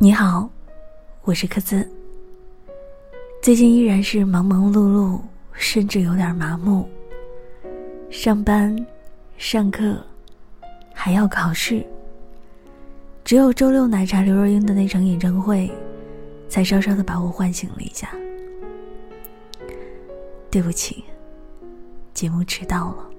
你好，我是柯兹。最近依然是忙忙碌碌，甚至有点麻木。上班、上课，还要考试。只有周六奶茶刘若英的那场演唱会，才稍稍的把我唤醒了一下。对不起，节目迟到了。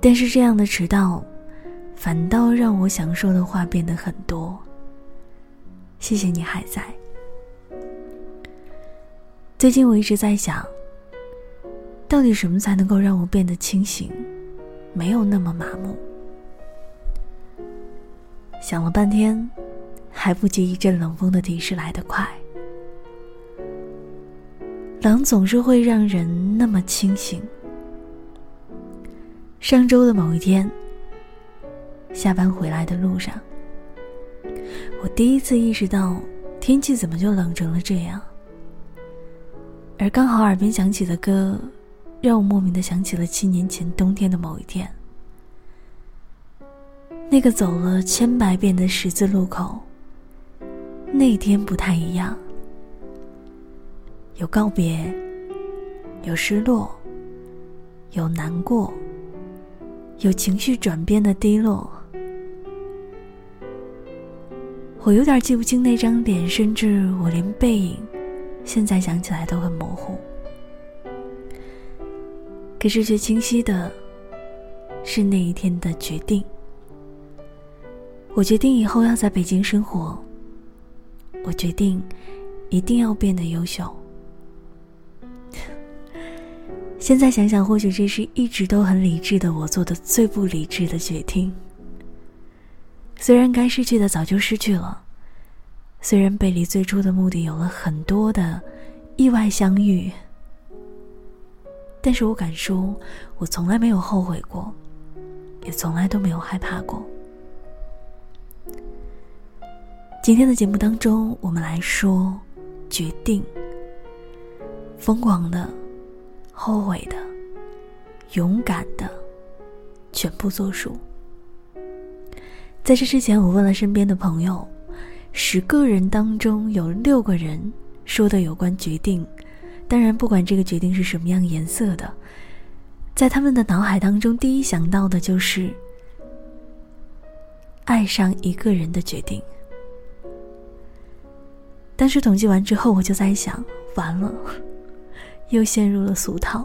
但是这样的迟到，反倒让我想说的话变得很多。谢谢你还在。最近我一直在想，到底什么才能够让我变得清醒，没有那么麻木？想了半天，还不及一阵冷风的提示来得快。冷总是会让人那么清醒。上周的某一天，下班回来的路上。我第一次意识到，天气怎么就冷成了这样。而刚好耳边响起的歌，让我莫名的想起了七年前冬天的某一天。那个走了千百遍的十字路口，那天不太一样。有告别，有失落，有难过，有情绪转变的低落。我有点记不清那张脸，甚至我连背影，现在想起来都很模糊。可是却清晰的，是那一天的决定。我决定以后要在北京生活。我决定，一定要变得优秀。现在想想，或许这是一直都很理智的我做的最不理智的决定。虽然该失去的早就失去了，虽然背离最初的目的有了很多的意外相遇，但是我敢说，我从来没有后悔过，也从来都没有害怕过。今天的节目当中，我们来说决定，疯狂的、后悔的、勇敢的，全部作数。在这之前，我问了身边的朋友，十个人当中有六个人说的有关决定，当然不管这个决定是什么样颜色的，在他们的脑海当中，第一想到的就是爱上一个人的决定。但是统计完之后，我就在想，完了，又陷入了俗套。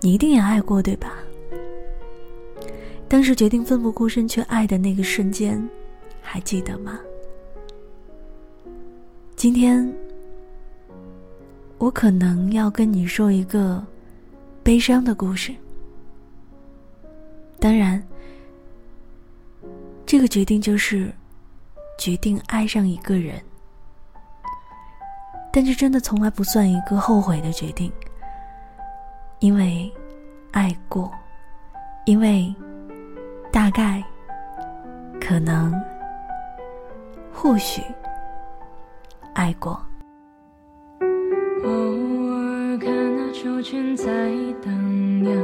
你一定也爱过，对吧？当时决定奋不顾身去爱的那个瞬间，还记得吗？今天，我可能要跟你说一个悲伤的故事。当然，这个决定就是决定爱上一个人，但这真的从来不算一个后悔的决定，因为爱过，因为。大概，可能，或许，爱过。偶尔看那秋千在荡漾，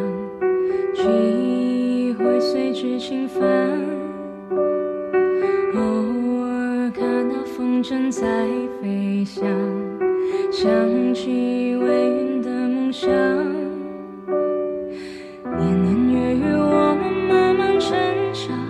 记忆会随之轻翻。偶尔看那风筝在飞翔，想起微云的梦想。挣扎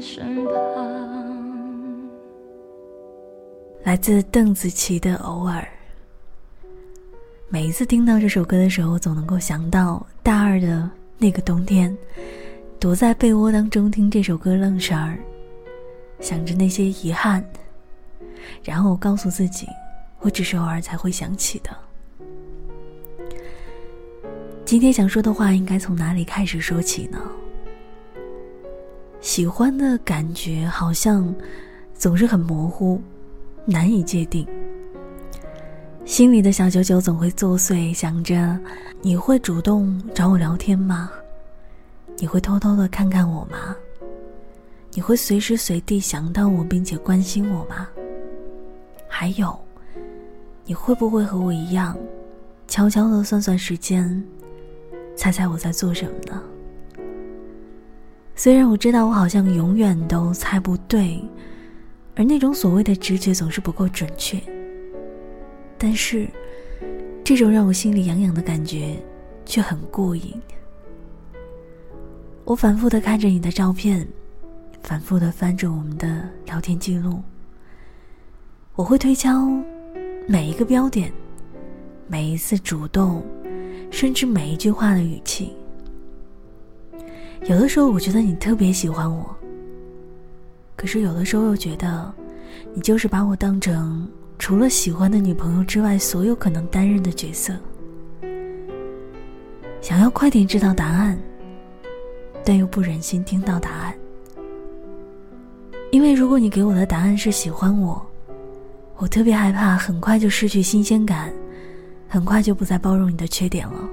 身旁。来自邓紫棋的《偶尔》。每一次听到这首歌的时候，总能够想到大二的那个冬天，躲在被窝当中听这首歌愣神儿，想着那些遗憾，然后告诉自己，我只是偶尔才会想起的。今天想说的话，应该从哪里开始说起呢？喜欢的感觉好像总是很模糊。难以界定，心里的小九九总会作祟，想着你会主动找我聊天吗？你会偷偷的看看我吗？你会随时随地想到我并且关心我吗？还有，你会不会和我一样，悄悄的算算时间，猜猜我在做什么呢？虽然我知道我好像永远都猜不对。而那种所谓的直觉总是不够准确，但是，这种让我心里痒痒的感觉却很过瘾。我反复的看着你的照片，反复的翻着我们的聊天记录。我会推敲每一个标点，每一次主动，甚至每一句话的语气。有的时候，我觉得你特别喜欢我。可是有的时候又觉得，你就是把我当成除了喜欢的女朋友之外所有可能担任的角色。想要快点知道答案，但又不忍心听到答案。因为如果你给我的答案是喜欢我，我特别害怕很快就失去新鲜感，很快就不再包容你的缺点了。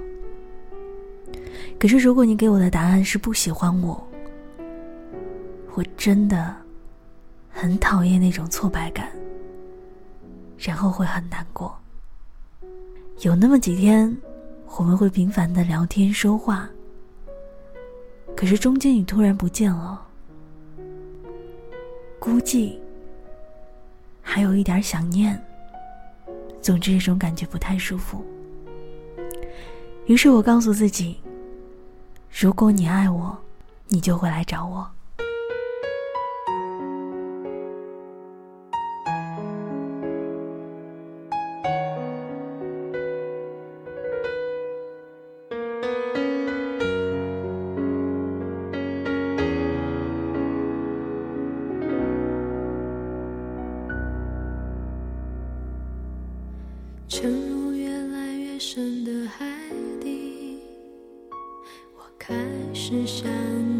可是如果你给我的答案是不喜欢我，我真的。很讨厌那种挫败感，然后会很难过。有那么几天，我们会频繁的聊天说话，可是中间你突然不见了，估计还有一点想念。总之，这种感觉不太舒服。于是我告诉自己，如果你爱我，你就会来找我。是想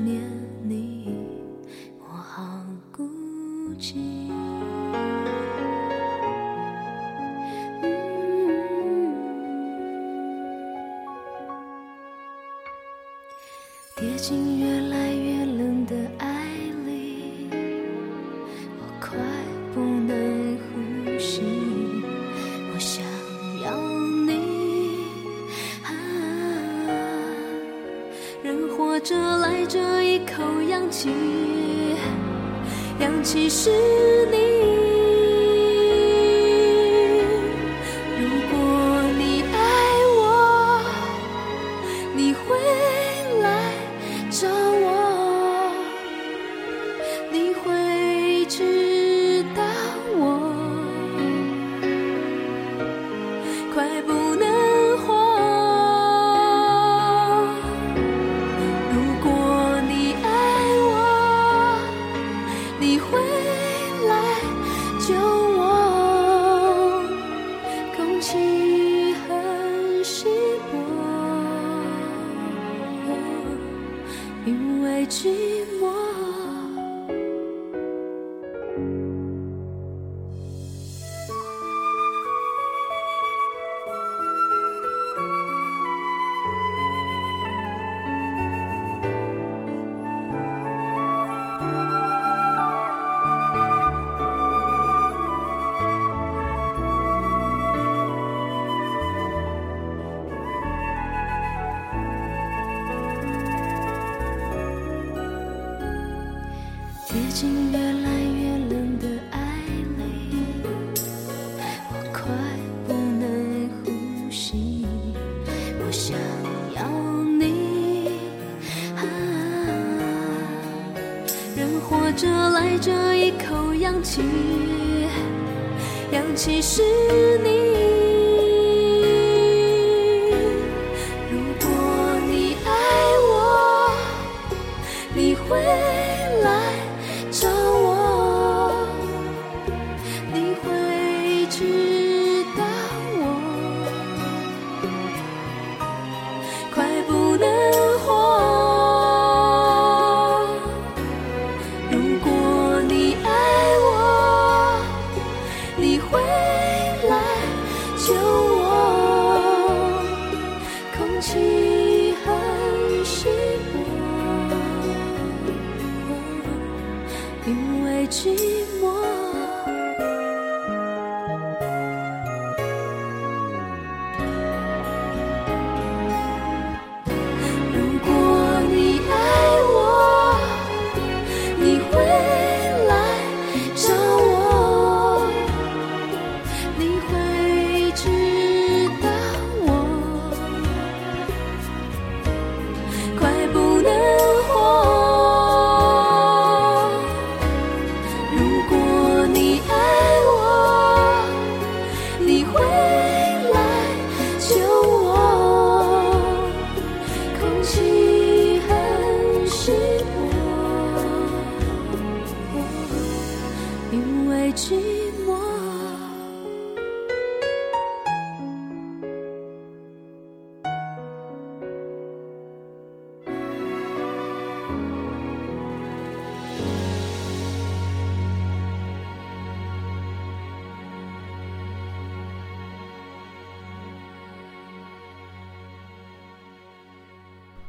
其实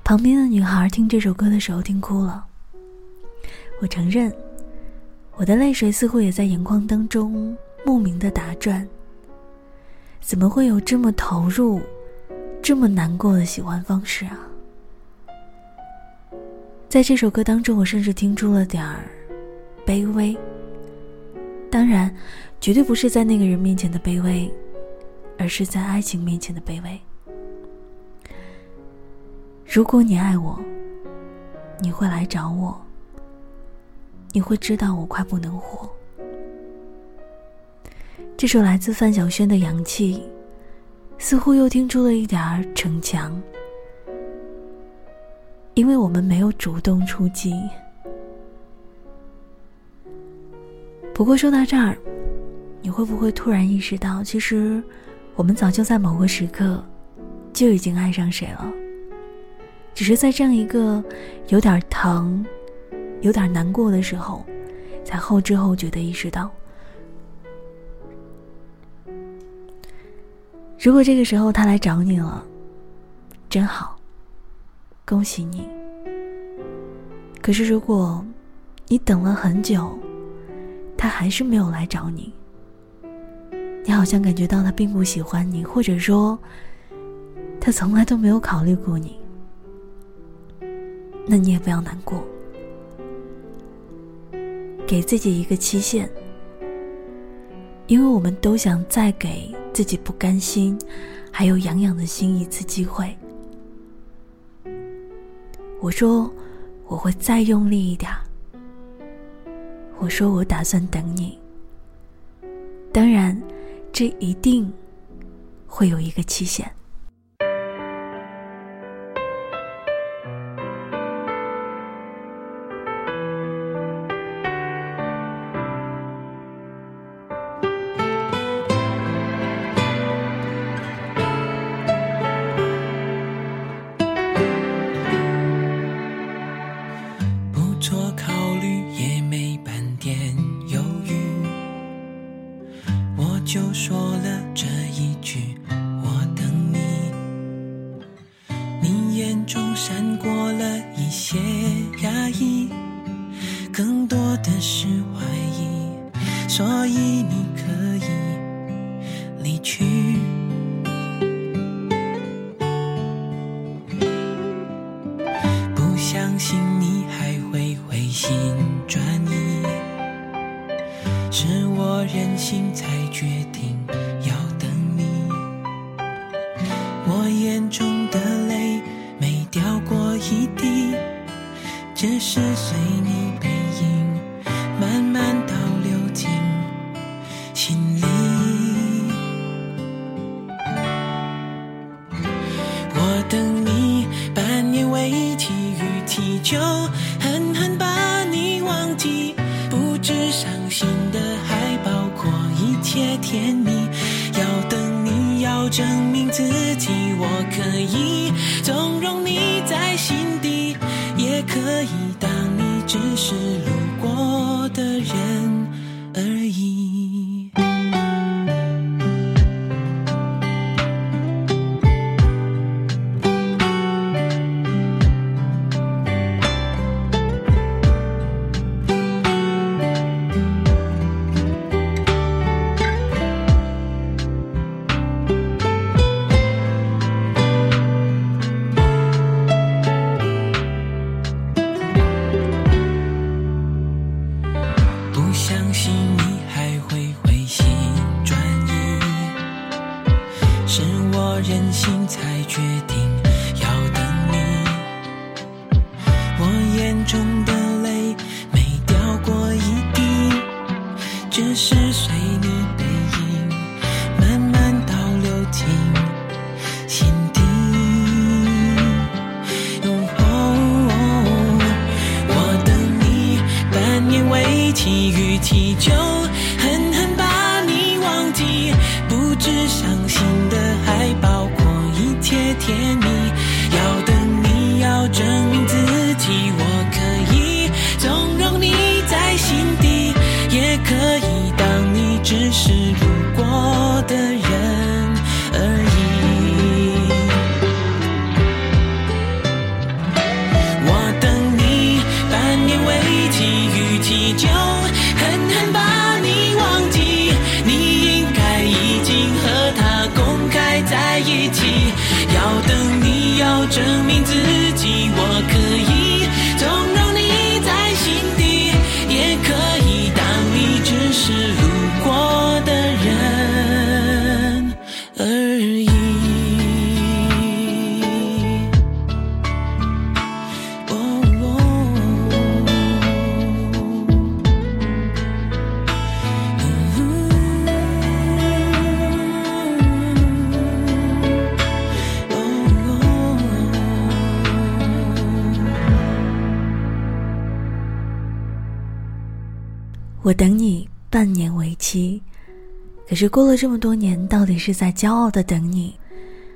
旁边的女孩听这首歌的时候听哭了。我承认，我的泪水似乎也在眼眶当中莫名的打转。怎么会有这么投入、这么难过的喜欢方式啊？在这首歌当中，我甚至听出了点儿卑微。当然，绝对不是在那个人面前的卑微，而是在爱情面前的卑微。如果你爱我，你会来找我，你会知道我快不能活。这首来自范晓萱的《氧气》，似乎又听出了一点儿逞强，因为我们没有主动出击。不过说到这儿，你会不会突然意识到，其实我们早就在某个时刻就已经爱上谁了？只是在这样一个有点疼、有点难过的时候，才后知后觉的意识到。如果这个时候他来找你了，真好，恭喜你。可是如果你等了很久，他还是没有来找你，你好像感觉到他并不喜欢你，或者说，他从来都没有考虑过你。那你也不要难过，给自己一个期限，因为我们都想再给自己不甘心，还有痒痒的心一次机会。我说我会再用力一点，我说我打算等你。当然，这一定会有一个期限。是伤心的，还包括一切甜蜜。要等你，要证明自己，我可以纵容你在心底，也可以当你只是路过的人且甜蜜。要等你，要证明自己，我证明自己，半年为期，可是过了这么多年，到底是在骄傲的等你，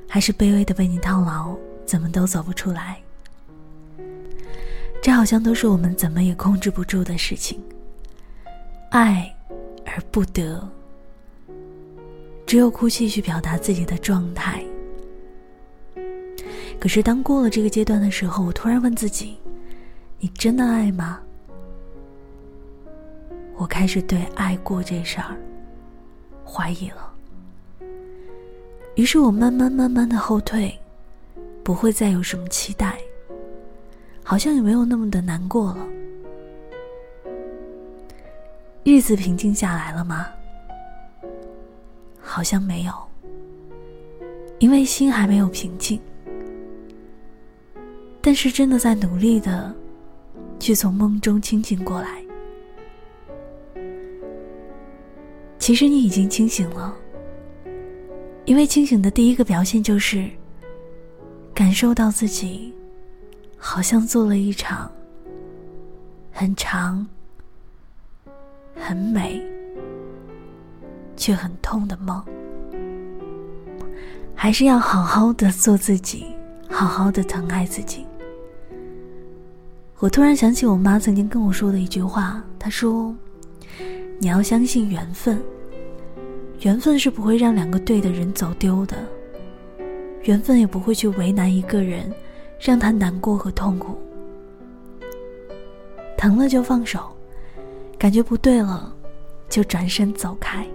还是卑微的被你套牢？怎么都走不出来。这好像都是我们怎么也控制不住的事情。爱而不得，只有哭泣去表达自己的状态。可是当过了这个阶段的时候，我突然问自己：你真的爱吗？我开始对爱过这事儿怀疑了。于是我慢慢慢慢的后退，不会再有什么期待，好像也没有那么的难过了。日子平静下来了吗？好像没有，因为心还没有平静。但是真的在努力的去从梦中清醒过来。其实你已经清醒了，因为清醒的第一个表现就是感受到自己好像做了一场很长、很美却很痛的梦。还是要好好的做自己，好好的疼爱自己。我突然想起我妈曾经跟我说的一句话，她说：“你要相信缘分，缘分是不会让两个对的人走丢的，缘分也不会去为难一个人，让他难过和痛苦。疼了就放手，感觉不对了，就转身走开。”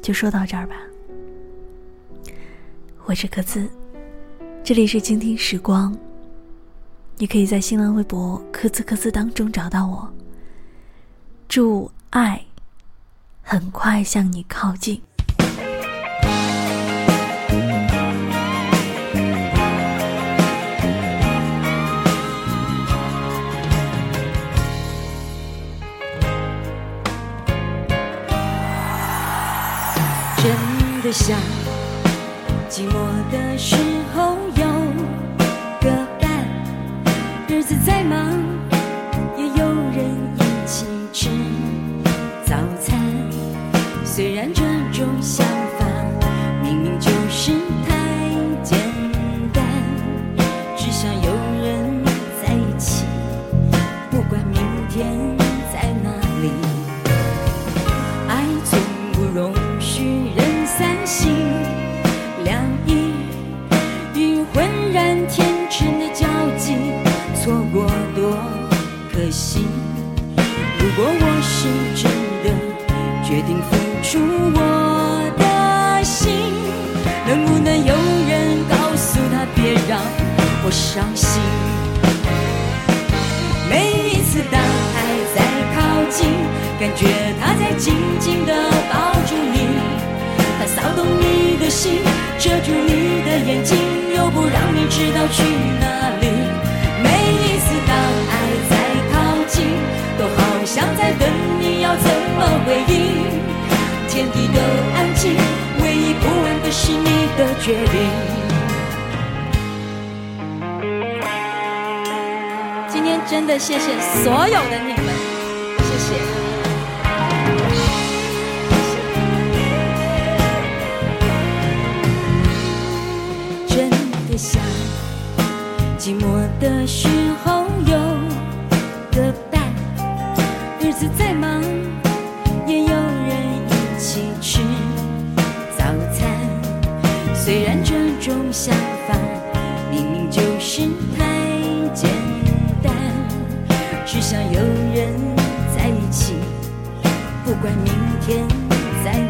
就说到这儿吧。我是柯兹，这里是倾听时光。你可以在新浪微博“科兹科兹”当中找到我。祝爱很快向你靠近。真的想寂寞的时伤心？每一次当爱在靠近，感觉它在紧紧地抱住你，它骚动你的心，遮住你的眼睛，又不让你知道去哪里。每一次当爱在靠近，都好像在等你要怎么回应。天地都安静，唯一不安的是你的决定。真的谢谢所有的你们，谢谢。真的想寂寞的时候有个伴，日子再忙也有人一起吃早餐。虽然这种想法明明就是在一起，不管明天在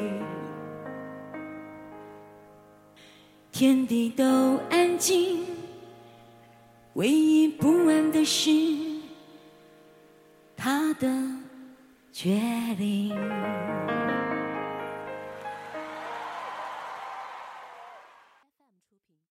天地都安静，唯一不安的是他的决定。